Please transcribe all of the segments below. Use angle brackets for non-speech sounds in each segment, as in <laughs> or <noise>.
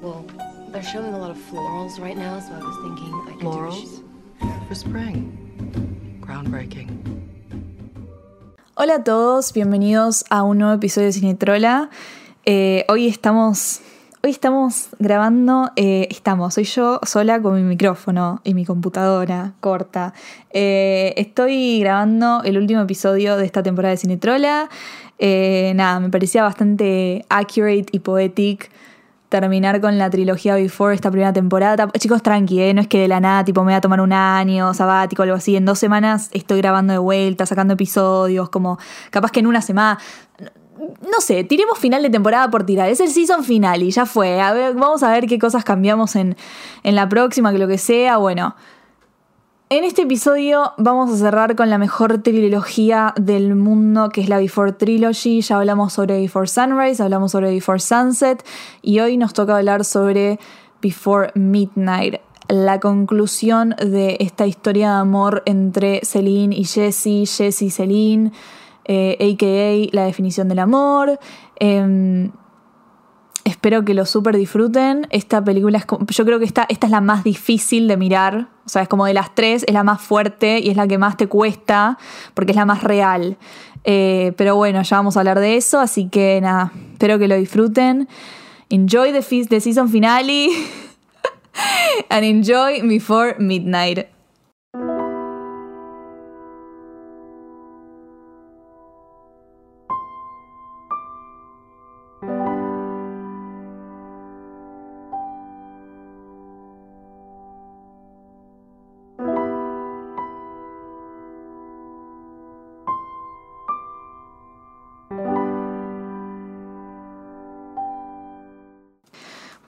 Well, they're showing a lot of florals right now, so I was thinking I could Florals? For spring. Groundbreaking. Hola a todos, bienvenidos a un nuevo episodio de Cinetrola. Eh, hoy estamos. Hoy estamos grabando, eh, estamos, soy yo sola con mi micrófono y mi computadora corta. Eh, estoy grabando el último episodio de esta temporada de Cinetrola. Eh, nada, me parecía bastante accurate y poetic terminar con la trilogía Before esta primera temporada. Chicos, tranqui, ¿eh? no es que de la nada, tipo, me voy a tomar un año sabático o algo así. En dos semanas estoy grabando de vuelta, sacando episodios, como capaz que en una semana. No sé, tiremos final de temporada por tirar. Es el season final y ya fue. Vamos a ver qué cosas cambiamos en, en la próxima, que lo que sea. Bueno, en este episodio vamos a cerrar con la mejor trilogía del mundo, que es la Before Trilogy. Ya hablamos sobre Before Sunrise, hablamos sobre Before Sunset y hoy nos toca hablar sobre Before Midnight. La conclusión de esta historia de amor entre Celine y Jesse, Jesse y Celine, eh, a.k.a. la definición del amor. Em, espero que lo súper disfruten. Esta película es como, yo creo que esta, esta es la más difícil de mirar. O sea, es como de las tres, es la más fuerte y es la que más te cuesta porque es la más real. Eh, pero bueno, ya vamos a hablar de eso, así que nada, espero que lo disfruten. Enjoy the, the season finale <laughs> and enjoy Before Midnight.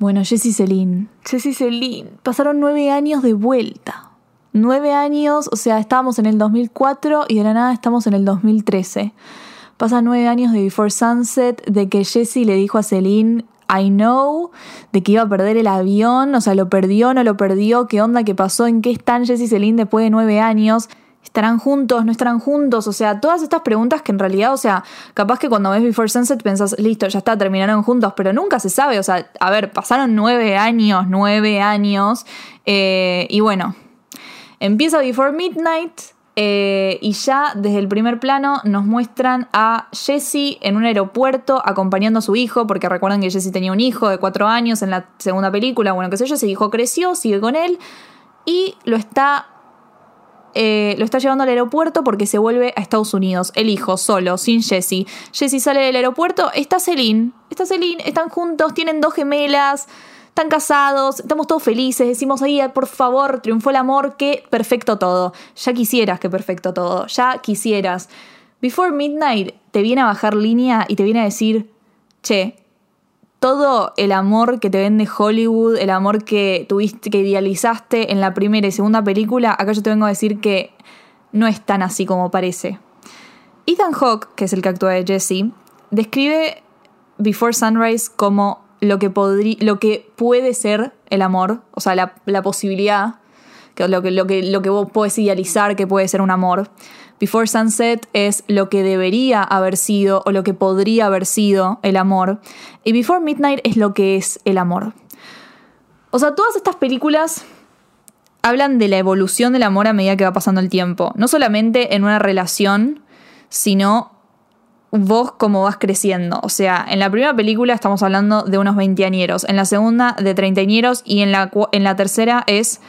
Bueno, Jessie Celine. Jessie Celine. Pasaron nueve años de vuelta. Nueve años, o sea, estábamos en el 2004 y de la nada estamos en el 2013. Pasan nueve años de Before Sunset, de que Jessie le dijo a Celine, I know, de que iba a perder el avión, o sea, lo perdió, no lo perdió, qué onda, qué pasó, en qué están Jessie y Celine después de nueve años. ¿Estarán juntos? ¿No estarán juntos? O sea, todas estas preguntas que en realidad, o sea, capaz que cuando ves Before Sunset pensás, listo, ya está, terminaron juntos, pero nunca se sabe. O sea, a ver, pasaron nueve años, nueve años. eh, y bueno, empieza Before Midnight. eh, y ya desde el primer plano nos muestran a Jesse en un aeropuerto acompañando a su hijo, porque recuerdan que Jesse tenía un hijo de cuatro años en la segunda película, bueno, qué sé yo, ese hijo creció, sigue con él y lo está eh, lo está llevando al aeropuerto porque se vuelve a Estados Unidos. El hijo, solo, sin Jesse. Jesse sale del aeropuerto, está Celine. Está Celine, están juntos, tienen dos gemelas, están casados, estamos todos felices. Decimos ahí, por favor, triunfó el amor, que perfecto todo. Ya quisieras que perfecto todo, ya quisieras. Before Midnight te viene a bajar línea y te viene a decir, che, todo el amor que te vende Hollywood, el amor que tuviste, que idealizaste en la primera y segunda película, acá yo te vengo a decir que no es tan así como parece. Ethan Hawke, que es el que actúa de Jesse, describe Before Sunrise como lo que, lo que puede ser el amor, o sea, la, la posibilidad, que lo, que, lo, que, lo que vos podés idealizar que puede ser un amor. Before Sunset es lo que debería haber sido o lo que podría haber sido el amor. Y Before Midnight es lo que es el amor. O sea, todas estas películas hablan de la evolución del amor a medida que va pasando el tiempo. No solamente en una relación, sino vos cómo vas creciendo. O sea, en la primera película estamos hablando de unos veinteañeros, en la segunda de treintañeros y en la, en la tercera es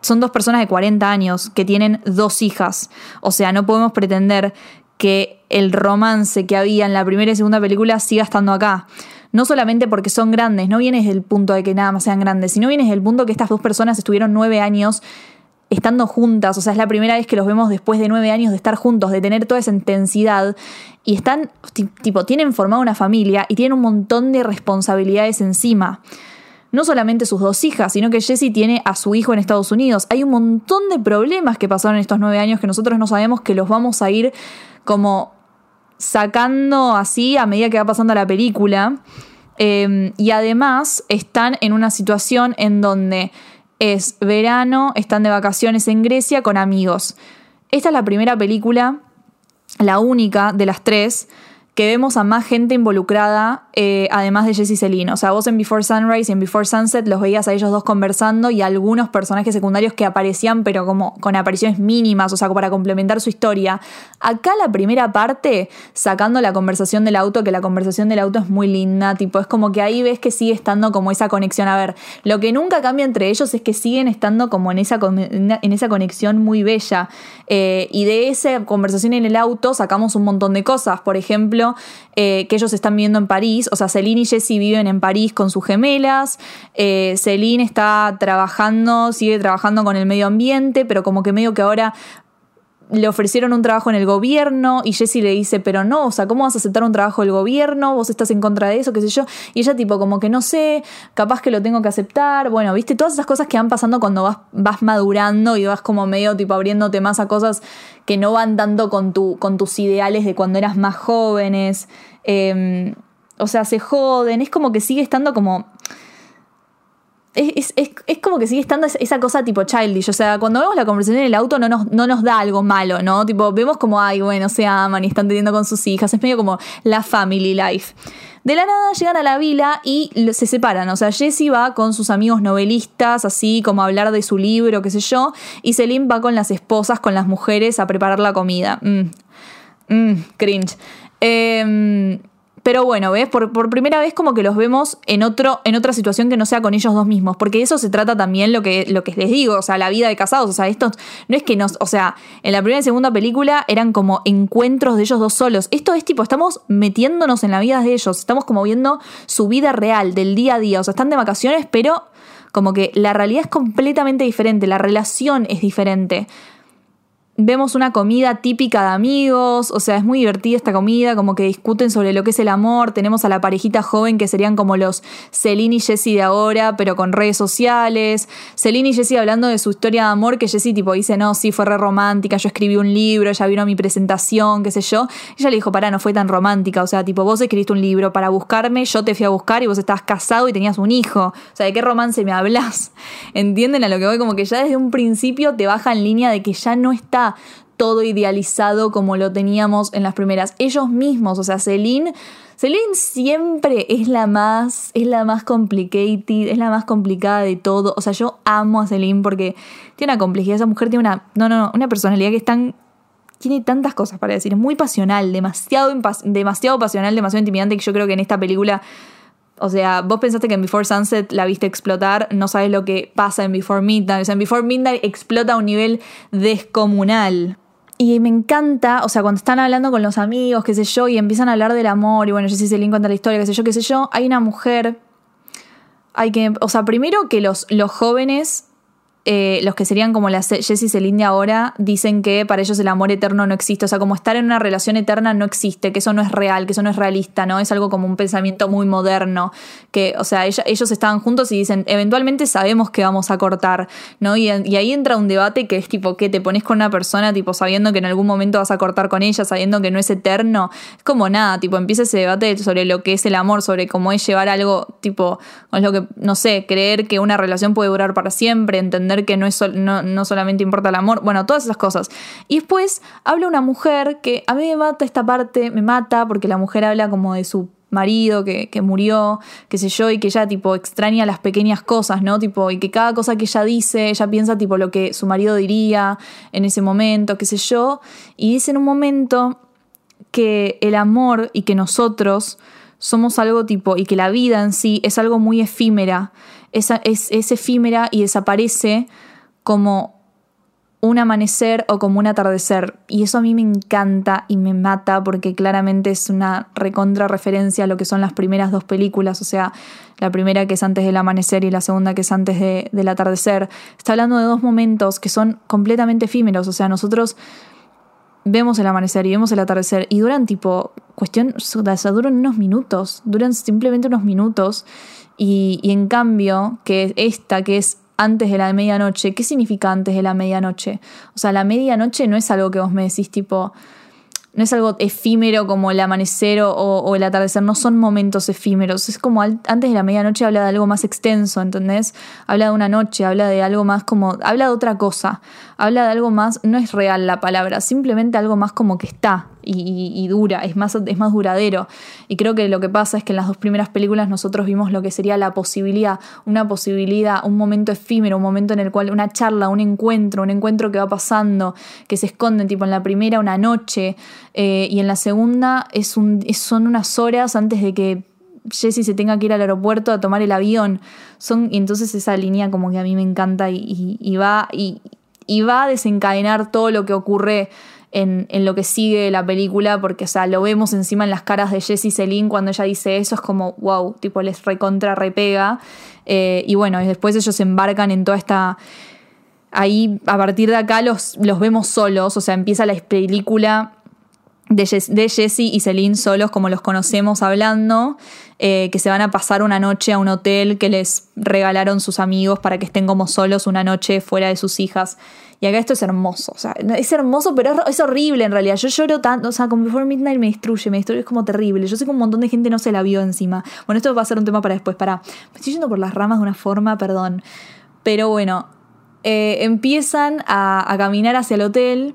son dos personas de 40 años que tienen dos hijas. O sea, no podemos pretender que el romance que había en la primera y segunda película siga estando acá. No solamente porque son grandes, no viene desde el punto de que nada más sean grandes, sino viene desde el punto que estas dos personas estuvieron nueve años estando juntas, o sea, es la primera vez que los vemos después de nueve años de estar juntos, de tener toda esa intensidad, y están, ti- tipo, tienen formado una familia y tienen un montón de responsabilidades encima. No solamente sus dos hijas, sino que Jesse tiene a su hijo en Estados Unidos. Hay un montón de problemas que pasaron en estos nueve años que nosotros no sabemos que los vamos a ir como sacando así a medida que va pasando la película. Eh, y además están en una situación en donde es verano, están de vacaciones en Grecia con amigos. Esta es la primera película, la única de las tres, que vemos a más gente involucrada, eh, además de Jesse Celine. O sea, vos en Before Sunrise y en Before Sunset los veías a ellos dos conversando y algunos personajes secundarios que aparecían, pero como con apariciones mínimas, o sea, para complementar su historia. Acá la primera parte, sacando la conversación del auto, que la conversación del auto es muy linda, tipo, es como que ahí ves que sigue estando como esa conexión. A ver, lo que nunca cambia entre ellos es que siguen estando como en esa, en esa conexión muy bella. Eh, y de esa conversación en el auto sacamos un montón de cosas. Por ejemplo, eh, que ellos están viviendo en París. O sea, Celine y Jessie viven en París con sus gemelas. Eh, Celine está trabajando, sigue trabajando con el medio ambiente, pero como que medio que ahora le ofrecieron un trabajo en el gobierno y Jessie le dice, pero no, o sea, ¿cómo vas a aceptar un trabajo del gobierno? Vos estás en contra de eso, qué sé yo. Y ella tipo como que no sé, capaz que lo tengo que aceptar. Bueno, viste, todas esas cosas que van pasando cuando vas, vas madurando y vas como medio tipo abriéndote más a cosas que no van dando con, tu, con tus ideales de cuando eras más jóvenes. Em, o sea, se joden, es como que sigue estando como... Es, como que sigue estando esa cosa tipo childish. O sea, cuando vemos la conversación en el auto no nos, no nos da algo malo, ¿no? Tipo, vemos como, ay, bueno, se aman y están teniendo con sus hijas. Es medio como la family life. De la nada llegan a la vila y se separan. O sea, Jessie va con sus amigos novelistas, así como a hablar de su libro, qué sé yo. Y Celine va con las esposas, con las mujeres, a preparar la comida. Mmm, cringe. Eh, pero bueno, ¿ves? Por, primera vez como que los vemos en, otro, en otra situación que no sea con ellos dos mismos, porque eso se trata también lo que, lo que les digo, o sea, la vida de casados, o sea, esto no es que nos, o sea, en la primera y segunda película eran como encuentros de ellos dos solos, esto es tipo, estamos metiéndonos en la vida de ellos, estamos como viendo su vida real, del día a día, o sea, están de vacaciones, pero como que la realidad es completamente diferente, la relación es diferente vemos una comida típica de amigos, o sea, es muy divertida esta comida, como que discuten sobre lo que es el amor, tenemos a la parejita joven que serían como los Celine y Jessie de ahora, pero con redes sociales, Celine y Jessie hablando de su historia de amor, que Jessie tipo dice, no, sí, fue re romántica, yo escribí un libro, ella vino a mi presentación, qué sé yo, ella le dijo, pará, no fue tan romántica, o sea, tipo, vos escribiste un libro para buscarme, yo te fui a buscar y vos estabas casado y tenías un hijo, o sea, ¿de qué romance me hablas? <laughs> ¿Entienden a lo que voy? Como que ya desde un principio te baja en línea de que ya no está todo idealizado como lo teníamos en las primeras. Ellos mismos, o sea, Celine, Celine siempre es la más, es la más complicated, es la más complicada de todo. O sea, yo amo a Celine porque tiene una complejidad. Esa mujer tiene una, no, no, no, una personalidad que es tan tiene tantas cosas para decir, es muy pasional, demasiado, demasiado pasional, demasiado intimidante que yo creo que en esta película o sea, vos pensaste que en Before Sunset la viste explotar, no sabes lo que pasa en Before Midnight. O sea, en Before Midnight explota a un nivel descomunal. Y me encanta, o sea, cuando están hablando con los amigos, qué sé yo, y empiezan a hablar del amor, y bueno, yo si se cuenta la historia, qué sé yo, qué sé yo, hay una mujer, hay que, o sea, primero que los, los jóvenes eh, los que serían como las Jessie y Celine ahora, dicen que para ellos el amor eterno no existe. O sea, como estar en una relación eterna no existe, que eso no es real, que eso no es realista, ¿no? Es algo como un pensamiento muy moderno. Que, o sea, ellos estaban juntos y dicen, eventualmente sabemos que vamos a cortar, ¿no? Y, ahí entra un debate que es tipo, que te pones con una persona, tipo, sabiendo que en algún momento vas a cortar con ella, sabiendo que no es eterno. Es como nada, tipo, empieza ese debate sobre lo que es el amor, sobre cómo es llevar algo, tipo, con lo que, no sé, creer que una relación puede durar para siempre, entender que no, es no, solamente importa el amor, bueno, todas esas cosas. Y después habla una mujer que a mí me mata esta parte, me mata porque la mujer habla como de su marido que, que, murió, qué sé yo, y que ella tipo extraña las pequeñas cosas, ¿no? Tipo, y que cada cosa que ella dice, ella piensa tipo lo que su marido diría en ese momento, qué sé yo, y dice en un momento que el amor y que nosotros somos algo tipo, y que la vida en sí es algo muy efímera, es, es, efímera y desaparece como un amanecer o como un atardecer. Y eso a mí me encanta y me mata porque claramente es una recontra referencia a lo que son las primeras dos películas, o sea, la primera que es antes del amanecer y la segunda que es antes del atardecer. Está hablando de dos momentos que son completamente efímeros, o sea, nosotros vemos el amanecer y vemos el atardecer y duran tipo, cuestión, o sea, duran unos minutos, duran simplemente unos minutos y, en cambio, que esta, que es antes de la medianoche, ¿qué significa antes de la medianoche? O sea, la medianoche no es algo que vos me decís tipo, no es algo efímero como el amanecer o, el atardecer, no son momentos efímeros, es como antes de la medianoche habla de algo más extenso, ¿entendés? Habla de una noche, habla de algo más como, habla de otra cosa, habla de algo más, no es real la palabra, simplemente algo más como que está y, y dura, es más, es más duradero. Y creo que lo que pasa es que en las dos primeras películas nosotros vimos lo que sería la posibilidad, una posibilidad, un momento efímero, un momento en el cual una charla, un encuentro, un encuentro que va pasando, que se esconde, tipo en la primera una noche eh, y en la segunda es un, son unas horas antes de que Jesse se tenga que ir al aeropuerto a tomar el avión. Son, y entonces esa línea como que a mí me encanta y, y- y va, y, y va a desencadenar todo lo que ocurre en, en lo que sigue la película, porque, o sea, lo vemos encima en las caras de Jessie Celine cuando ella dice eso, es como, wow, tipo, les recontra repega. Eh, y bueno, y después ellos se embarcan en toda esta. Ahí, a partir de acá, los, los vemos solos, o sea, empieza la película de, Jess- de Jesse y Celine solos como los conocemos hablando, eh, que se van a pasar una noche a un hotel que les regalaron sus amigos para que estén como solos una noche fuera de sus hijas. Y acá esto es hermoso, o sea, es hermoso, pero es, horrible en realidad. Yo lloro tanto, o sea, como Before Midnight me destruye, me destruye, es como terrible. Yo sé que un montón de gente no se la vio encima. Bueno, esto va a ser un tema para después, para. Me estoy yendo por las ramas de una forma, perdón. Pero bueno, eh, empiezan a caminar hacia el hotel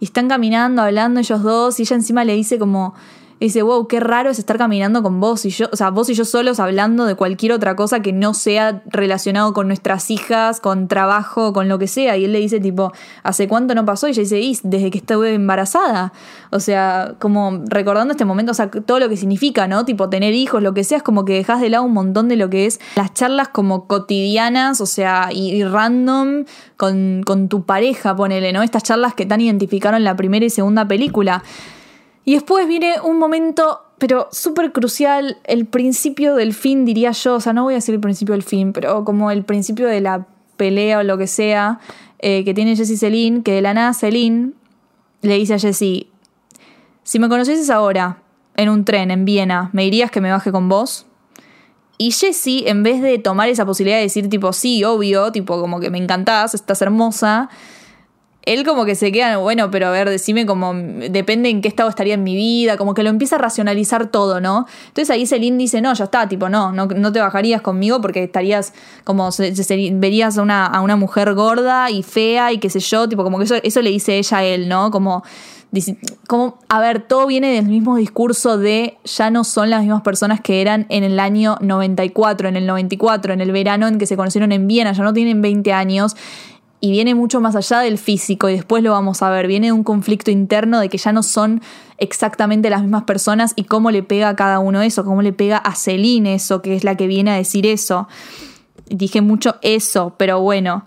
y están caminando, hablando ellos dos, y ella encima le dice como, dice, wow, qué raro es estar caminando con vos y yo, o sea, vos y yo solos hablando de cualquier otra cosa que no sea relacionado con nuestras hijas, con trabajo, con lo que sea. Y él le dice tipo, ¿hace cuánto no pasó? Y ella dice, "Y, desde que estuve embarazada. O sea, como recordando este momento, o sea, todo lo que significa, ¿no? Tipo, tener hijos, lo que sea, es como que dejas de lado un montón de lo que es las charlas como cotidianas, o sea, y, y random con, con tu pareja, ponele, ¿no? Estas charlas que tan identificaron la primera y segunda película. Y después viene un momento, pero súper crucial, el principio del fin, diría yo. O sea, no voy a decir el principio del fin, pero como el principio de la pelea o lo que sea eh, que tiene Jessie Celine, que de la nada Celine le dice a Jessie, si me conocieses ahora, en un tren, en Viena, ¿me dirías que me baje con vos? Y Jessie, en vez de tomar esa posibilidad de decir tipo, sí, obvio, tipo como que me encantás, estás hermosa, él como que se queda, bueno, pero a ver, decime como, depende en qué estado estaría en mi vida, como que lo empieza a racionalizar todo, ¿no? Entonces ahí Celine dice, no, ya está, tipo, no, no, no te bajarías conmigo porque estarías como, se- se- verías a una, a una mujer gorda y fea y qué sé yo, tipo, como que eso, eso le dice ella a él, ¿no? Como, como, a ver, todo viene del mismo discurso de ya no son las mismas personas que eran en el año 94, en el 94, en el verano en que se conocieron en Viena, ya no tienen 20 años y viene mucho más allá del físico y después lo vamos a ver, viene de un conflicto interno de que ya no son exactamente las mismas personas y cómo le pega a cada uno eso, cómo le pega a Celine eso, que es la que viene a decir eso. Dije mucho eso, pero bueno.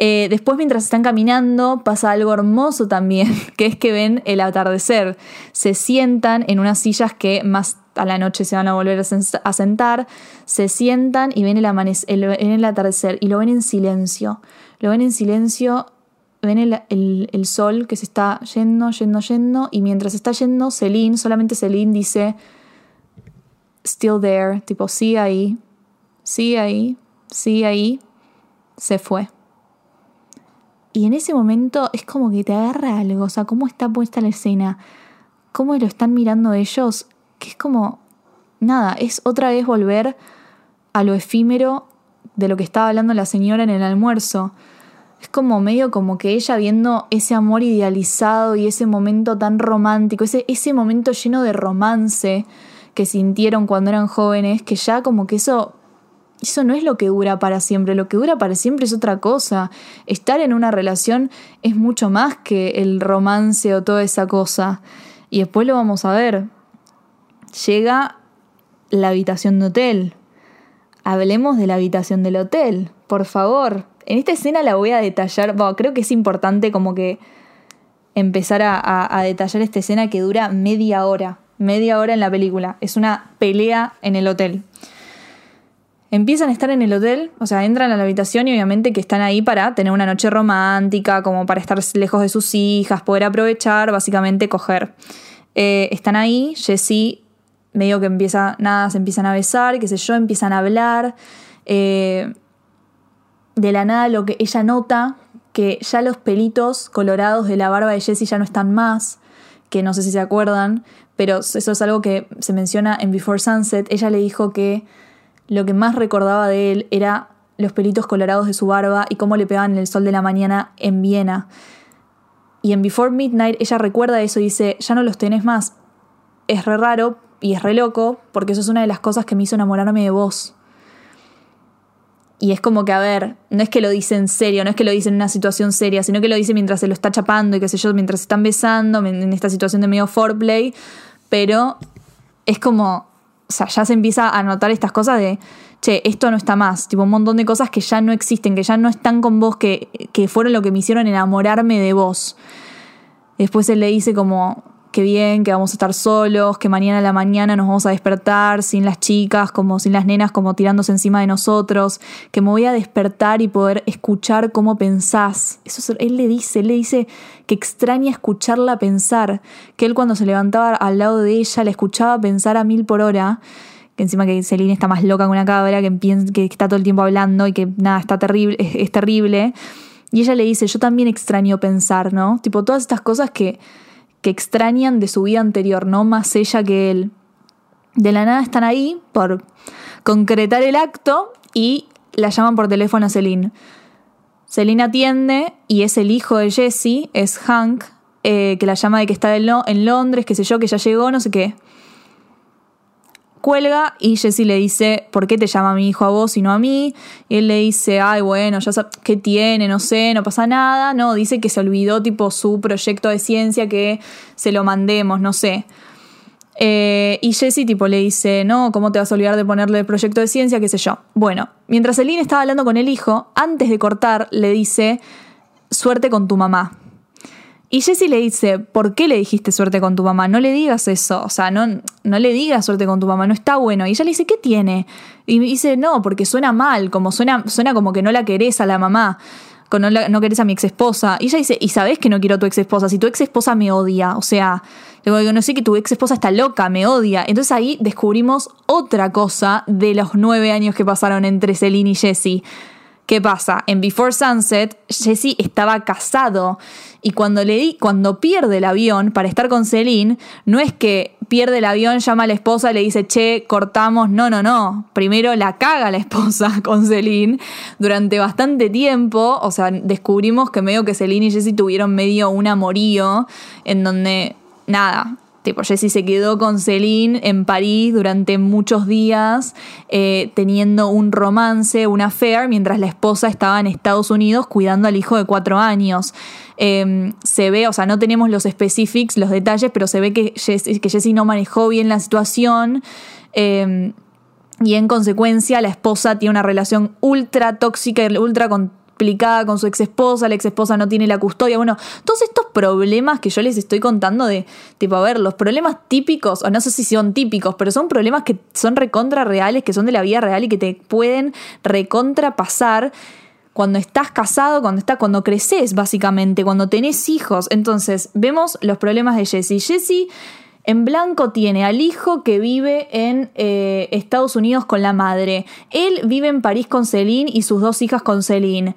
Eh, después mientras están caminando pasa algo hermoso también, <laughs> que es que ven el atardecer. Se sientan en unas sillas que más a la noche se van a volver a sen- a sentar, se sientan y ven el, el atardecer y lo ven en silencio. Lo ven en silencio, ven el, el- el sol que se está yendo, yendo, yendo y mientras está yendo, Celine, solamente Celine dice, still there, tipo, sigue ahí, sigue ahí, sigue ahí, se fue. Y en ese momento es como que te agarra algo, o sea, cómo está puesta la escena, cómo lo están mirando ellos, que es como, nada, es otra vez volver a lo efímero de lo que estaba hablando la señora en el almuerzo. Es como medio como que ella viendo ese amor idealizado y ese momento tan romántico, ese, ese momento lleno de romance que sintieron cuando eran jóvenes, que ya como que eso eso no es lo que dura para siempre, lo que dura para siempre es otra cosa. Estar en una relación es mucho más que el romance o toda esa cosa. Y después lo vamos a ver. Llega la habitación de hotel. Hablemos de la habitación del hotel, por favor. En esta escena la voy a detallar, bueno, creo que es importante como que empezar a, detallar esta escena que dura media hora, media hora en la película. Es una pelea en el hotel. Empiezan a estar en el hotel, o sea, entran a la habitación y obviamente que están ahí para tener una noche romántica, como para estar lejos de sus hijas, poder aprovechar, básicamente coger. Eh, están ahí, Jessie medio que empieza, nada, se empiezan a besar, qué sé yo, empiezan a hablar. eh, de la nada lo que ella nota, que ya los pelitos colorados de la barba de Jessie ya no están más, que no sé si se acuerdan, pero eso es algo que se menciona en Before Sunset. Ella le dijo que lo que más recordaba de él era los pelitos colorados de su barba y cómo le pegaban el sol de la mañana en Viena. Y en Before Midnight ella recuerda eso y dice, ya no los tenés más. Es re raro y es re loco porque eso es una de las cosas que me hizo enamorarme de vos. Y es como que, a ver, no es que lo dice en serio, no es que lo dice en una situación seria, sino que lo dice mientras se lo está chapando y qué sé yo, mientras se están besando, en esta situación de medio foreplay. Pero es como, o sea, ya se empieza a notar estas cosas de, che, esto no está más. Tipo, un montón de cosas que ya no existen, que ya no están con vos, que, que fueron lo que me hicieron enamorarme de vos. Después él le dice como, qué bien, que vamos a estar solos, que mañana a la mañana nos vamos a despertar sin las chicas, como sin las nenas, como tirándose encima de nosotros, que me voy a despertar y poder escuchar cómo pensás. Eso él le dice, él le dice que extraña escucharla pensar, que él cuando se levantaba al lado de ella le escuchaba pensar a mil por hora que encima que Celine está más loca que una cabra, que, que está todo el tiempo hablando y que nada, está terrible, es terrible. Y ella le dice, yo también extraño pensar, ¿no? Tipo, todas estas cosas que, que extrañan de su vida anterior, no más ella que él. De la nada están ahí por concretar el acto y la llaman por teléfono a Celine. Celine atiende y es el hijo de Jesse, es Hank, eh, que la llama de que está en Londres, qué sé yo, que ya llegó, no sé qué cuelga y Jessie le dice, ¿por qué te llama mi hijo a vos y no a mí? Y él le dice, ay, bueno, ya sabes, ¿qué tiene? No sé, no pasa nada. No, dice que se olvidó tipo su proyecto de ciencia, que se lo mandemos, no sé. Eh, y Jessie tipo le dice, no, ¿cómo te vas a olvidar de ponerle el proyecto de ciencia? qué sé yo. Bueno, mientras Celine estaba hablando con el hijo, antes de cortar, le dice, suerte con tu mamá. Y Jessie le dice, ¿por qué le dijiste suerte con tu mamá? No le digas eso, o sea, no, no le digas suerte con tu mamá, no está bueno. Y ella le dice, ¿qué tiene? Y dice, no, porque suena mal, como suena, suena como que no la querés a la mamá, no, no querés a mi ex esposa. Y ella dice, ¿y sabes que no quiero a tu ex esposa? Si tu ex esposa me odia, o sea, digo, no sé que tu ex esposa está loca, me odia. Entonces ahí descubrimos otra cosa de los nueve años que pasaron entre Celine y Jessie ¿Qué pasa? En Before Sunset, Jesse estaba casado y cuando le cuando pierde el avión para estar con Celine, no es que pierde el avión, llama a la esposa le dice, che, cortamos. No, no, no. Primero la caga la esposa <laughs> con Celine durante bastante tiempo. O sea, descubrimos que medio que Celine y Jesse tuvieron medio un amorío en donde, nada, Tipo, Jessie se quedó con Celine en París durante muchos días, eh, teniendo un romance, una affair, mientras la esposa estaba en Estados Unidos cuidando al hijo de cuatro años. Em, se ve, o sea, no tenemos los specifics, los detalles, pero se ve que Jessie, que no manejó bien la situación. Em, y en consecuencia, la esposa tiene una relación ultra tóxica y ultra con explicada con su ex esposa, la ex esposa no tiene la custodia. Bueno, todos estos problemas que yo les estoy contando de, tipo, a ver, los problemas típicos, o no sé si son típicos, pero son problemas que son recontra reales, que son de la vida real y que te pueden recontra pasar cuando estás casado, cuando estás, cuando creces, básicamente, cuando tenés hijos. Entonces, vemos los problemas de Jesse. Jesse en blanco tiene al hijo que vive en eh, Estados Unidos con la madre. Él vive en París con Celine y sus dos hijas con Celine.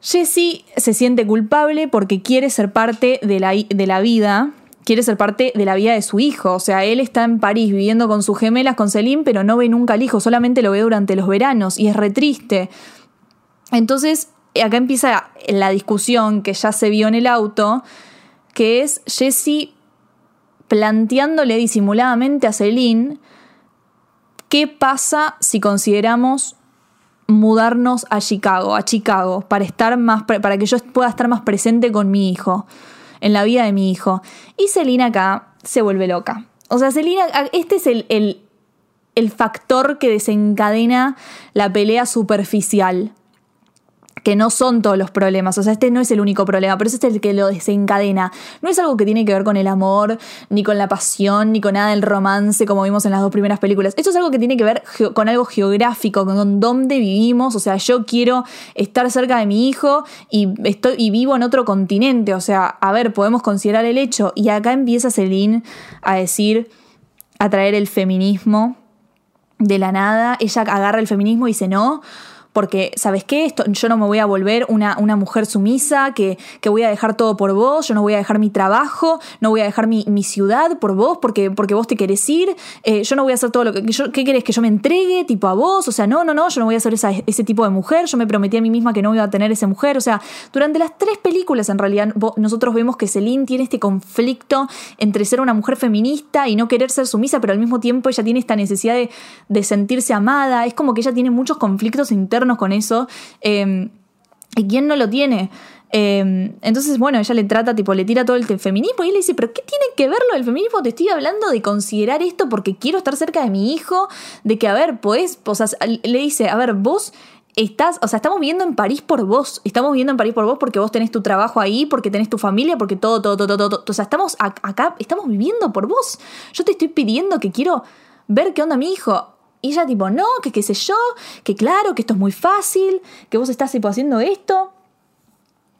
Jesse se siente culpable porque quiere ser parte de la, de la vida, quiere ser parte de la vida de su hijo. O sea, él está en París viviendo con sus gemelas, con Celine, pero no ve nunca al hijo, solamente lo ve durante los veranos y es re triste. Entonces, acá empieza la discusión que ya se vio en el auto, que es Jesse planteándole disimuladamente a Celine qué pasa si consideramos mudarnos a Chicago, a Chicago, para estar más para que yo pueda estar más presente con mi hijo, en la vida de mi hijo. Y Celine acá se vuelve loca. O sea, Celine, este es el, el, el factor que desencadena la pelea superficial que no son todos los problemas. O sea, este no es el único problema, pero este es el que lo desencadena. No es algo que tiene que ver con el amor, ni con la pasión, ni con nada del romance, como vimos en las dos primeras películas. Esto es algo que tiene que ver con algo geográfico, con dónde vivimos. O sea, yo quiero estar cerca de mi hijo y, estoy, y vivo en otro continente. O sea, a ver, podemos considerar el hecho. Y acá empieza Celine a decir, a traer el feminismo de la nada. Ella agarra el feminismo y dice, no porque, ¿sabes qué? Esto, yo no me voy a volver una, una mujer sumisa, que, que, voy a dejar todo por vos, yo no voy a dejar mi trabajo, no voy a dejar mi, mi ciudad por vos, porque, porque vos te querés ir, eh, yo no voy a hacer todo lo que... Yo, ¿Qué querés? ¿Que yo me entregue tipo a vos? O sea, no, no, no, yo no voy a ser ese tipo de mujer, yo me prometí a mí misma que no iba a tener esa mujer, o sea, durante las tres películas en realidad nosotros vemos que Celine tiene este conflicto entre ser una mujer feminista y no querer ser sumisa, pero al mismo tiempo ella tiene esta necesidad de, de sentirse amada, es como que ella tiene muchos conflictos internos con eso. Eh, ¿Y quién no lo tiene? Eh, entonces, bueno, ella le trata, tipo, le tira todo el feminismo y le dice, pero ¿qué tiene que ver lo del feminismo? Te estoy hablando de considerar esto porque quiero estar cerca de mi hijo, de que, a ver, pues, o sea, le dice, a ver, vos estás, o sea, estamos viviendo en París por vos, estamos viviendo en París por vos porque vos tenés tu trabajo ahí, porque tenés tu familia, porque todo, todo, todo, todo, todo. o sea, estamos acá, estamos viviendo por vos. Yo te estoy pidiendo que quiero ver qué onda mi hijo. Y ella tipo, no, que qué sé yo, que claro, que esto es muy fácil, que vos estás tipo haciendo esto.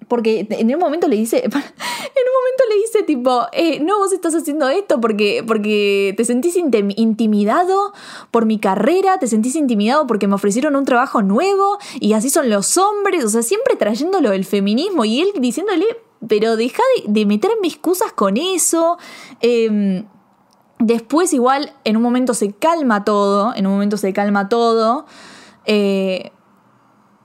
Porque en un momento le dice, <laughs> en un momento le dice tipo, eh, no, vos estás haciendo esto porque, porque te sentís intimidado por mi carrera, te sentís intimidado porque me ofrecieron un trabajo nuevo y así son los hombres, o sea, siempre trayéndolo el feminismo y él diciéndole, pero deja de, de meterme excusas con eso. Eh, Después igual en un momento se calma todo, en un momento se calma todo. Eh,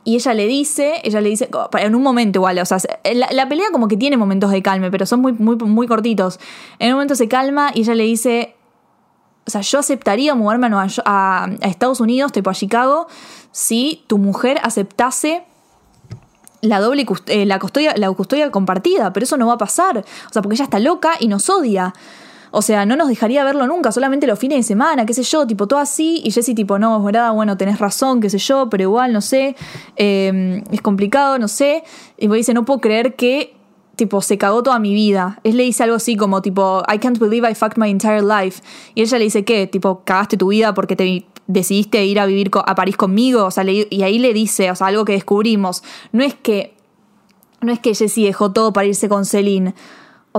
y ella le dice, ella le dice, en un momento igual, o sea, la, pelea como que tiene momentos de calme, pero son muy, muy, cortitos. En un momento se calma y ella le dice, o sea, yo aceptaría mudarme a, a, Estados Unidos, tipo a Chicago, si tu mujer aceptase la doble eh, la custodia, la custodia compartida, pero eso no va a pasar. O sea, porque ella está loca y nos odia. O sea, no nos dejaría verlo nunca, solamente los fines de semana, qué sé yo, tipo todo así. Y Jesse tipo, no, es verdad, bueno, tenés razón, qué sé yo, pero igual, no sé, em, es complicado, no sé. Y me dice, no puedo creer que, tipo, se cagó toda mi vida. Él le dice algo así como, tipo, I can't believe I fucked my entire life. Y ella le dice, ¿qué? Tipo, cagaste tu vida porque te decidiste ir a vivir a París conmigo. O sea, y ahí le dice, o sea, algo que descubrimos. No es que, no es que Jesse dejó todo para irse con Celine.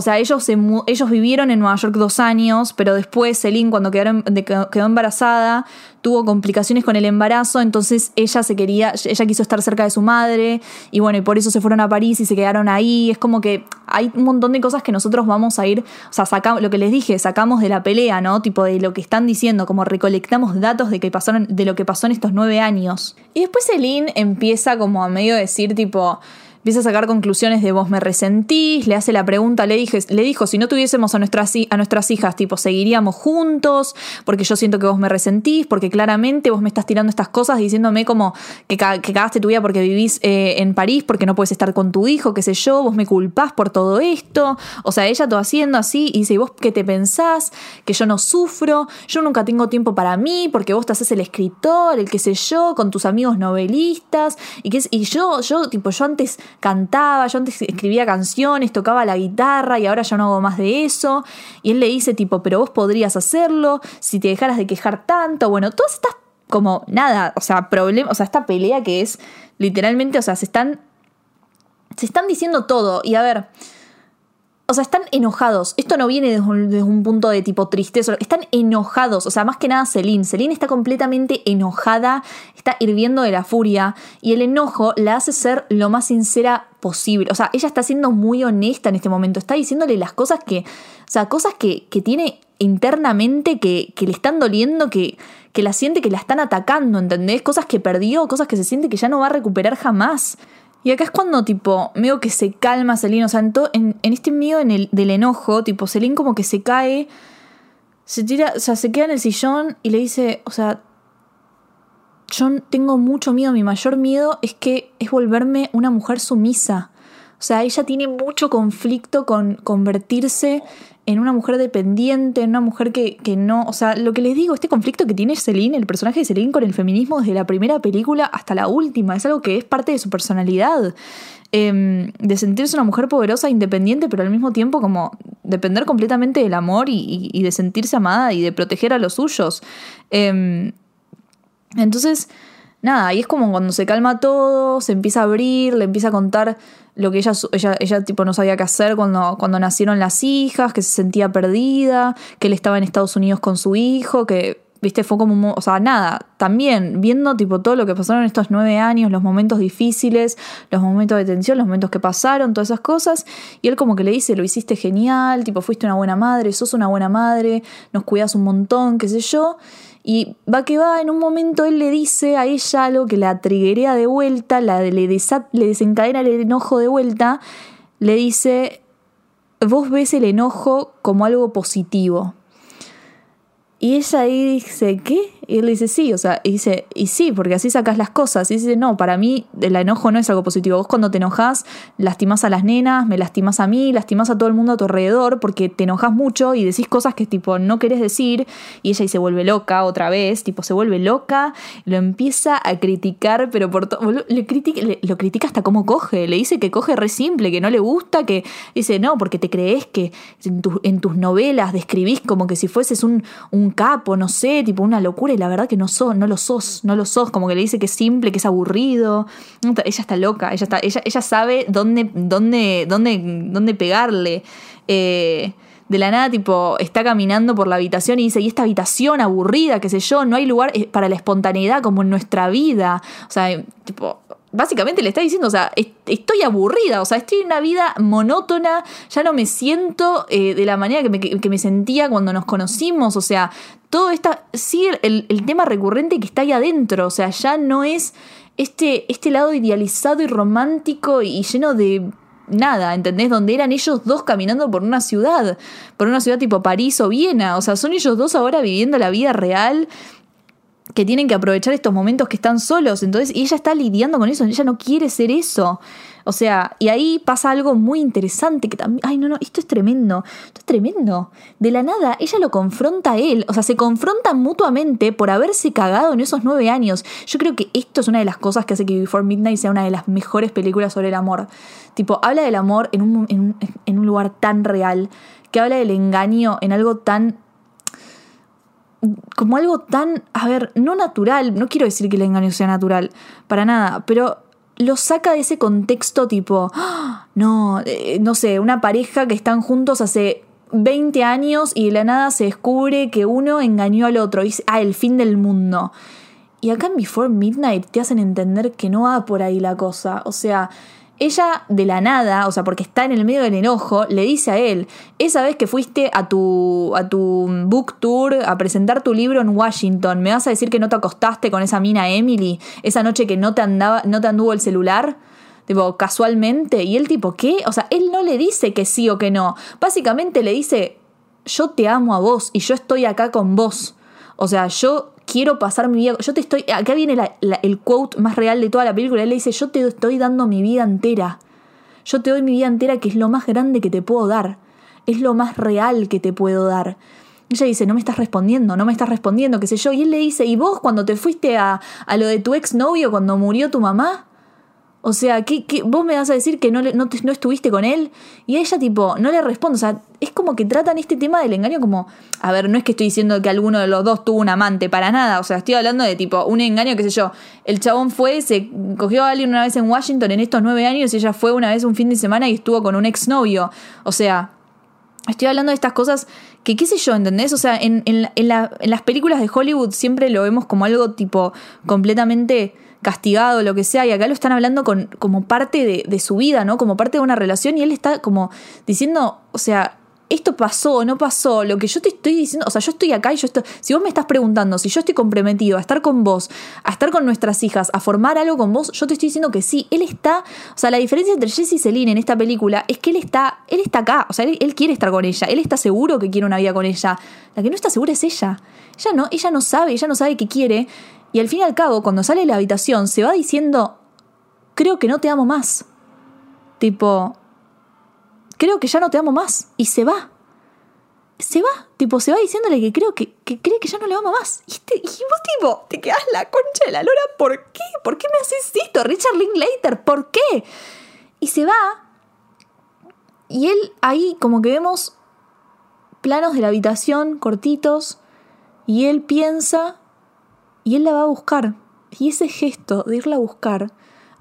O sea, ellos, ellos vivieron en Nueva York dos años, pero después Celine, cuando quedó, quedó embarazada, tuvo complicaciones con el embarazo, entonces ella se quería, ella quiso estar cerca de su madre, y bueno, y por eso se fueron a París y se quedaron ahí. Es como que hay un montón de cosas que nosotros vamos a ir, o sea, sacamos, lo que les dije, sacamos de la pelea, ¿no? Tipo de lo que están diciendo, como recolectamos datos de, que pasaron, de lo que pasó en estos nueve años. Y después Celine empieza como a medio decir, tipo, empieza a sacar conclusiones de vos me resentís, le hace la pregunta, le, dije, le dijo, si no tuviésemos a nuestras, a nuestras hijas, tipo, seguiríamos juntos, porque yo siento que vos me resentís, porque claramente vos me estás tirando estas cosas diciéndome como que, que cagaste tu vida porque vivís eh, en París, porque no puedes estar con tu hijo, qué sé yo, vos me culpás por todo esto. O sea, ella todo haciendo así y dice, ¿y vos qué te pensás? Que yo no sufro, yo nunca tengo tiempo para mí, porque vos te haces el escritor, el qué sé yo, con tus amigos novelistas, y, que, y yo, yo, tipo, yo antes cantaba, yo antes escribía canciones, tocaba la guitarra y ahora ya no hago más de eso. Y él le dice tipo, pero vos podrías hacerlo si te dejaras de quejar tanto. Bueno, todas estas como nada, o sea, problema, o sea, esta pelea que es literalmente, o sea, se están se están diciendo todo y a ver, o sea, están enojados. Esto no viene desde un, punto de tipo tristeza. Están enojados. O sea, más que nada Celine. Celine está completamente enojada. Está hirviendo de la furia. Y el enojo la hace ser lo más sincera posible. O sea, ella está siendo muy honesta en este momento. Está diciéndole las cosas que. O sea, cosas que, tiene internamente que, que, le están doliendo, que, que la siente que la están atacando, ¿entendés? Cosas que perdió, cosas que se siente que ya no va a recuperar jamás. Y acá es cuando, tipo, medio que se calma Celine. O sea, en, este miedo en el, del enojo, tipo, Celine como que se cae, se tira, o sea, se queda en el sillón y le dice, o sea, yo tengo mucho miedo, mi mayor miedo es que es volverme una mujer sumisa. O sea, ella tiene mucho conflicto con convertirse en una mujer dependiente, en una mujer que, que, no. O sea, lo que les digo, este conflicto que tiene Celine, el personaje de Celine con el feminismo desde la primera película hasta la última, es algo que es parte de su personalidad. Em, de sentirse una mujer poderosa, independiente, pero al mismo tiempo como depender completamente del amor y, de sentirse amada y de proteger a los suyos. Em, entonces, nada, y es como cuando se calma todo, se empieza a abrir, le empieza a contar lo que ella, ella, ella tipo no sabía qué hacer cuando, cuando nacieron las hijas, que se sentía perdida, que él estaba en Estados Unidos con su hijo, que viste, fue como, mo- o sea, nada, también viendo tipo todo lo que pasaron estos nueve años, los momentos difíciles, los momentos de tensión, los momentos que pasaron, todas esas cosas, y él como que le dice, lo hiciste genial, tipo, fuiste una buena madre, sos una buena madre, nos cuidas un montón, qué sé yo, y va que va, en un momento él le dice a ella algo que la triguea de vuelta, la, le, desa- le desencadena el enojo de vuelta, le dice, vos ves el enojo como algo positivo. Y ella ahí dice, ¿qué? Y él dice, sí, o sea, y dice, y sí, porque así sacas las cosas. Y dice, no, para mí el enojo no es algo positivo. Vos cuando te enojas, lastimás a las nenas, me lastimás a mí, lastimás a todo el mundo a tu alrededor, porque te enojas mucho y decís cosas que tipo no querés decir. Y ella ahí se vuelve loca otra vez, tipo se vuelve loca, lo empieza a criticar, pero por todo, le- lo critica hasta cómo coge. Le dice que coge re simple, que no le gusta, que dice, no, porque te crees que en, tu- en tus novelas describís como que si fueses un, un capo, no sé, tipo una locura, y la verdad que no sos, no lo sos, no lo sos, como que le dice que es simple, que es aburrido. Ella está loca, ella está, ella, ella sabe dónde, dónde, dónde, dónde pegarle. Eh, de la nada, tipo, está caminando por la habitación y dice, y esta habitación aburrida, qué sé yo, no hay lugar eh, para la espontaneidad como en nuestra vida. O sea, tipo, básicamente le está diciendo, o sea, est- estoy aburrida, o sea, estoy en una vida monótona, ya no me siento eh, de la manera que me, que me sentía cuando nos conocimos, o sea, todo esta, sigue el, el tema recurrente que está ahí adentro, o sea, ya no es este, este lado idealizado y romántico y lleno de nada, ¿entendés? Donde eran ellos dos caminando por una ciudad, por una ciudad tipo París o Viena, o sea, son ellos dos ahora viviendo la vida real que tienen que aprovechar estos momentos que están solos, entonces, y ella está lidiando con eso, ella no quiere ser eso. O sea, y ahí pasa algo muy interesante que también, ay no, no, esto es tremendo, esto es tremendo. De la nada, ella lo confronta a él, o sea, se confrontan mutuamente por haberse cagado en esos nueve años. Yo creo que esto es una de las cosas que hace que Before Midnight sea una de las mejores películas sobre el amor. Tipo, habla del amor en un, en en un lugar tan real, que habla del engaño en algo tan como algo tan, a ver, no natural, no quiero decir que el engaño sea natural, para nada, pero lo saca de ese contexto tipo, ¡ah! no, eh, no sé, una pareja que están juntos hace 20 años y de la nada se descubre que uno engañó al otro, y dice, ah, el fin del mundo. Y acá en Before Midnight te hacen entender que no va por ahí la cosa, o sea, ella de la nada, o sea, porque está en el medio del enojo, le dice a él, esa vez que fuiste a tu, a tu book tour a presentar tu libro en Washington, ¿me vas a decir que no te acostaste con esa mina Emily? Esa noche que no te, andaba, no te anduvo el celular? Tipo, casualmente. Y él tipo, ¿qué? O sea, él no le dice que sí o que no. Básicamente le dice, yo te amo a vos y yo estoy acá con vos. O sea, yo quiero pasar mi vida. Yo te estoy. Acá viene el quote más real de toda la película. Él le dice: Yo te estoy dando mi vida entera. Yo te doy mi vida entera, que es lo más grande que te puedo dar. Es lo más real que te puedo dar. Ella dice: No me estás respondiendo, no me estás respondiendo, qué sé yo. Y él le dice: ¿Y vos cuando te fuiste a, a lo de tu exnovio cuando murió tu mamá? O sea, ¿qué, qué- vos me vas a decir que no, no, no estuviste con él? Y ella, tipo, no le responde. O sea, es como que tratan este tema del engaño como. A ver, no es que estoy diciendo que alguno de los dos tuvo un amante, para nada. O sea, estoy hablando de, tipo, un engaño, qué sé yo. El chabón fue, se cogió a alguien una vez en Washington en estos nueve años y ella fue una vez un fin de semana y estuvo con un exnovio. O sea, Estoy hablando de estas cosas que, qué sé yo, ¿entendés? O sea, en, en en en las películas de Hollywood siempre lo vemos como algo tipo completamente castigado, lo que sea, y acá lo están hablando con, como parte de, su vida, ¿no? Como parte de una relación, y él está como diciendo, o sea, esto pasó no pasó, lo que yo te estoy diciendo, o sea, yo estoy acá y yo estoy, si vos me estás preguntando si yo estoy comprometido a estar con vos, a estar con nuestras hijas, a formar algo con vos, yo te estoy diciendo que sí, él está, o sea, la diferencia entre Jesse y Celine en esta película es que él está, él está acá, o sea, él, él quiere estar con ella, él está seguro que quiere una vida con ella, la que no está segura es ella, ella no, ella no sabe, ella no sabe qué quiere, y al fin y al cabo, cuando sale de la habitación, se va diciendo, creo que no te amo más, tipo, creo que ya no te amo más. Y se va. Se va. Tipo, se va diciéndole que creo que, que cree que ya no le ama más. Y, te- y vos, tipo, te quedás la concha de la lora. ¿Por qué? ¿Por qué me haces esto? Richard Linklater, ¿por qué? Y se va. Y él ahí como que vemos planos de la habitación cortitos. Y él piensa. Y él la va a buscar. Y ese gesto de irla a buscar.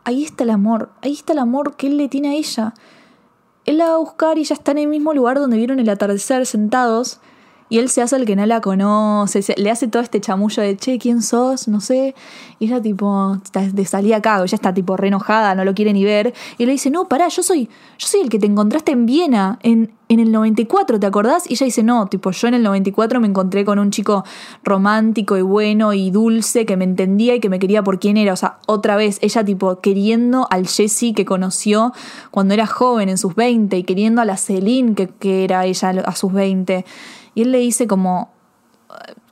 Ahí está el amor. Ahí está el amor que él le tiene a ella. Él la va a buscar y ya está en el mismo lugar donde vieron el atardecer sentados. Y él se hace el que no la conoce, le hace todo este chamullo de, che, ¿quién sos? No sé. Y ella tipo, de salida cago, ella está tipo re enojada, no lo quiere ni ver. Y le dice, no, pará, yo soy, yo soy el que te encontraste en Viena, en, en el 94, ¿te acordás? Y ella dice, no, tipo, yo en el 94 me encontré con un chico romántico y bueno y dulce que me entendía y que me quería por quién era. O sea, otra vez, ella tipo queriendo al Jesse que conoció cuando era joven, en sus 20, y queriendo a la Celine que, que era ella a sus 20. Y él le dice como,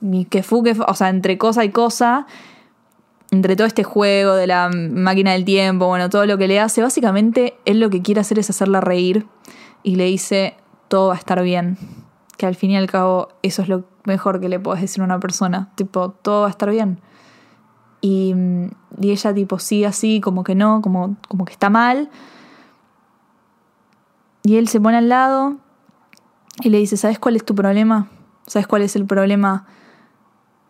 ni que fu, que o sea, entre cosa y cosa, entre todo este juego de la máquina del tiempo, bueno, todo lo que le hace, básicamente él lo que quiere hacer es hacerla reír y le dice, todo va a estar bien. Que al fin y al cabo eso es lo mejor que le puedes decir a una persona, tipo, todo va a estar bien. Y, y ella tipo sigue así, como que no, como, como que está mal. Y él se pone al lado y le dice, ¿sabes cuál es tu problema? ¿Sabes cuál es el problema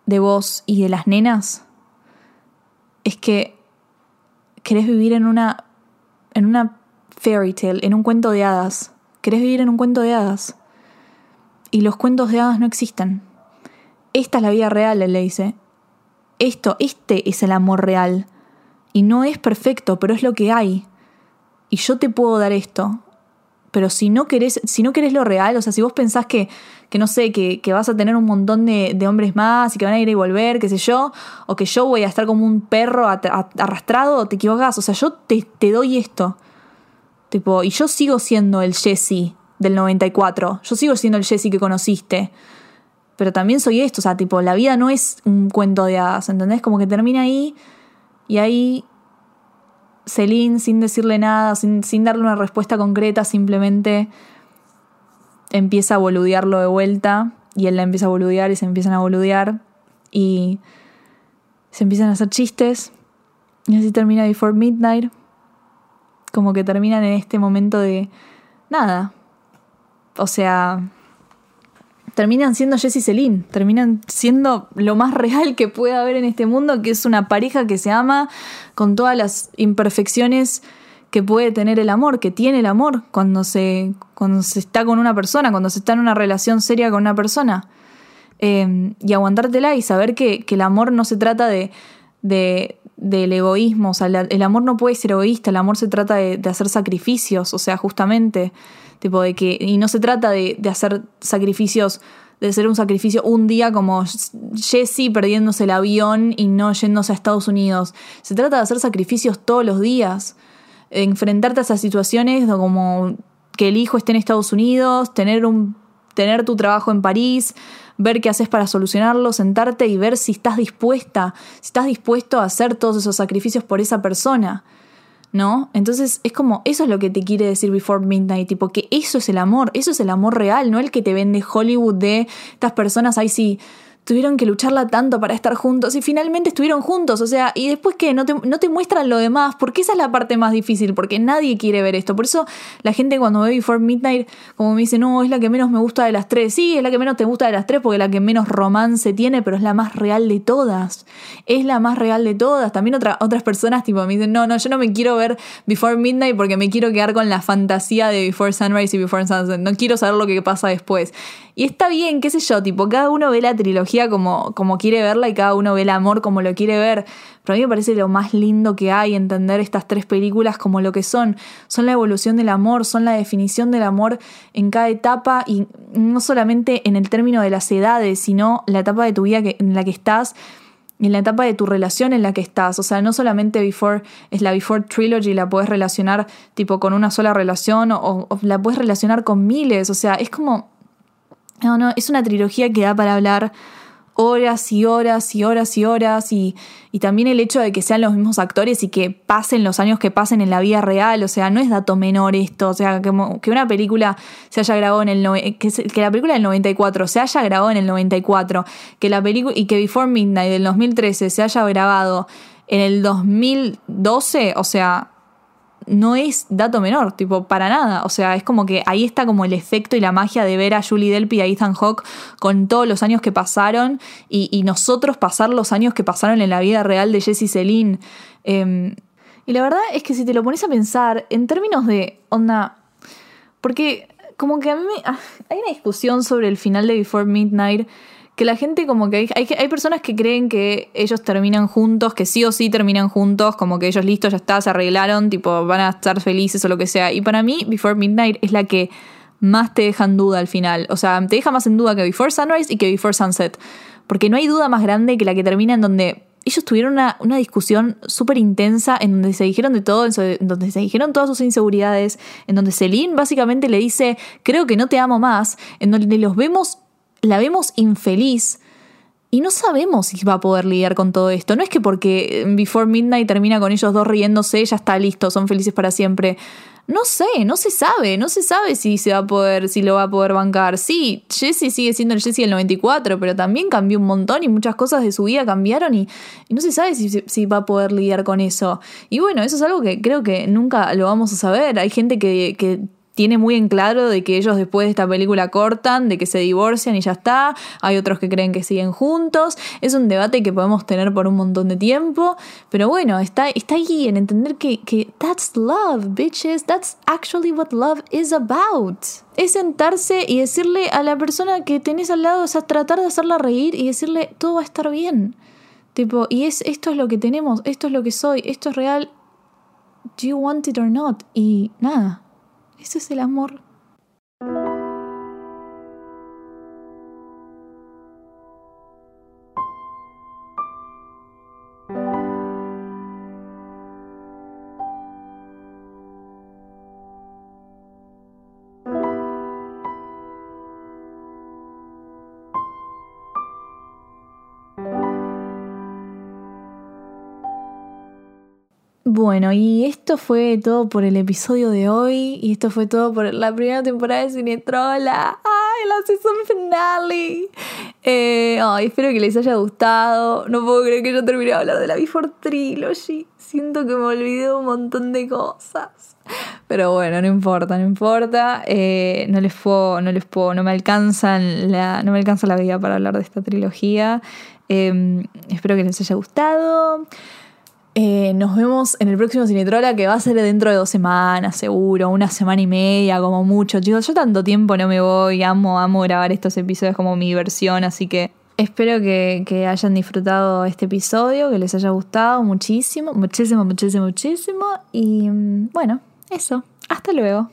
de vos y de las nenas? Es que querés vivir en una en una fairy tale, en un cuento de hadas. Querés vivir en un cuento de hadas. Y los cuentos de hadas no existen. Esta es la vida real, él le dice. Esto, este es el amor real. Y no es perfecto, pero es lo que hay. Y yo te puedo dar esto. Pero si no querés, si no lo real, o sea, si vos pensás que, que no sé, que, que vas a tener un montón de, de, hombres más y que van a ir y volver, qué sé yo, o que yo voy a estar como un perro arrastrado, te equivocas. O sea, yo te, te doy esto. Tipo, y yo sigo siendo el Jesse del 94. Yo sigo siendo el Jesse que conociste. Pero también soy esto, o sea, tipo, la vida no es un cuento de hadas, ¿entendés? Como que termina ahí y ahí Celine, sin decirle nada, sin, sin darle una respuesta concreta, simplemente empieza a boludearlo de vuelta y él la empieza a boludear y se empiezan a boludear y se empiezan a hacer chistes y así termina Before Midnight. Como que terminan en este momento de nada. O sea, terminan siendo Jess y Celine, terminan siendo lo más real que puede haber en este mundo, que es una pareja que se ama con todas las imperfecciones que puede tener el amor, que tiene el amor cuando se, cuando se está con una persona, cuando se está en una relación seria con una persona. Eh, y aguantártela y saber que, que, el amor no se trata de, de del egoísmo, o sea, el amor no puede ser egoísta, el amor se trata de, de hacer sacrificios, o sea, justamente tipo de que y no se trata de, hacer sacrificios de hacer un sacrificio un día como Jesse perdiéndose el avión y no yéndose a Estados Unidos. Se trata de hacer sacrificios todos los días enfrentarte a esas situaciones como que el hijo esté en Estados Unidos tener un tener tu trabajo en París ver qué haces para solucionarlo sentarte y ver si estás dispuesta si estás dispuesto a hacer todos esos sacrificios por esa persona ¿no? Entonces es como, eso es lo que te quiere decir Before Midnight, tipo que eso es el amor, eso es el amor real, no el que te vende Hollywood de estas personas, ahí sí, tuvieron que lucharla tanto para estar juntos y finalmente estuvieron juntos, o sea, y después que no te, no te muestran lo demás, porque esa es la parte más difícil, porque nadie quiere ver esto, por eso la gente cuando ve Before Midnight como me dice, no, es la que menos me gusta de las tres, sí, es la que menos te gusta de las tres porque es la que menos romance tiene, pero es la más real de todas, es la más real de todas, también otra, otras personas tipo me dicen, no, no, yo no me quiero ver Before Midnight porque me quiero quedar con la fantasía de Before Sunrise y Before Sunset, no quiero saber lo que pasa después, y está bien, qué sé yo, tipo, cada uno ve la trilogía como, como quiere verla y cada uno ve el amor como lo quiere ver. Pero a mí me parece lo más lindo que hay entender estas tres películas como lo que son. Son la evolución del amor, son la definición del amor en cada etapa y no solamente en el término de las edades, sino la etapa de tu vida en la que estás en la etapa de tu relación en la que estás. O sea, no solamente Before es la Before Trilogy, la puedes relacionar tipo con una sola relación o, o la puedes relacionar con miles. O sea, es como no, no, es una trilogía que da para hablar horas y horas y horas y horas y, y, también el hecho de que sean los mismos actores y que pasen los años que pasen en la vida real, o sea, no es dato menor esto, o sea, que, una película se haya grabado en el que, que, la película del 94 se haya grabado en el 94, que la película y que Before Midnight del 2013 se haya grabado en el 2012, o sea, no es dato menor, tipo, para nada. O sea, es como que ahí está como el efecto y la magia de ver a Julie Delpy y a Ethan Hawke con todos los años que pasaron y, nosotros pasar los años que pasaron en la vida real de Jessie Celine. Eh, y la verdad es que si te lo pones a pensar, en términos de onda. Porque como que a mí me, ah, hay una discusión sobre el final de Before Midnight que la gente como que hay, hay, hay, personas que creen que ellos terminan juntos, que sí o sí terminan juntos, como que ellos listos, ya está, se arreglaron, tipo van a estar felices o lo que sea. Y para mí Before Midnight es la que más te deja en duda al final. O sea, te deja más en duda que Before Sunrise y que Before Sunset. Porque no hay duda más grande que la que termina en donde ellos tuvieron una, una discusión súper intensa en donde se dijeron de todo, en donde se dijeron todas sus inseguridades, en donde Celine básicamente le dice, creo que no te amo más, en donde los vemos la vemos infeliz y no sabemos si va a poder lidiar con todo esto. No es que porque Before Midnight termina con ellos dos riéndose, ya está listo, son felices para siempre. No sé, no se sabe, no se sabe si se va a poder, si lo va a poder bancar. Sí, Jesse sigue siendo el Jesse del 94, pero también cambió un montón y muchas cosas de su vida cambiaron y, no se sabe si, si, va a poder lidiar con eso. Y bueno, eso es algo que creo que nunca lo vamos a saber. Hay gente que, que tiene muy en claro de que ellos después de esta película cortan, de que se divorcian y ya está. Hay otros que creen que siguen juntos. Es un debate que podemos tener por un montón de tiempo. Pero bueno, está, está ahí en entender que, que that's love, bitches. That's actually what love is about. Es sentarse y decirle a la persona que tenés al lado, o sea, tratar de hacerla reír y decirle todo va a estar bien. Tipo, y es esto es lo que tenemos, esto es lo que soy, esto es real. Do you want it or not? Y nada, eso es el amor. Bueno, y esto fue todo por el episodio de hoy. Y esto fue todo por la primera temporada de Cinetrola. ¡Ay, la season finale! Eh, espero que les haya gustado. No puedo creer que yo terminé de hablar de la Before Trilogy. Siento que me olvidé un montón de cosas. Pero bueno, no importa, no importa. Eh, no les puedo, no les puedo, no me alcanzan la, no me alcanza la vida para hablar de esta trilogía. Eh, espero que les haya gustado. Eh, nos vemos en el próximo Cinetrola que va a ser dentro de dos semanas, seguro, una semana y media, como mucho. Chicos, yo tanto tiempo no me voy, amo, amo grabar estos episodios como mi versión, así que espero que, que hayan disfrutado este episodio, que les haya gustado muchísimo, muchísimo, muchísimo, muchísimo. Y mm, bueno, eso. Hasta luego.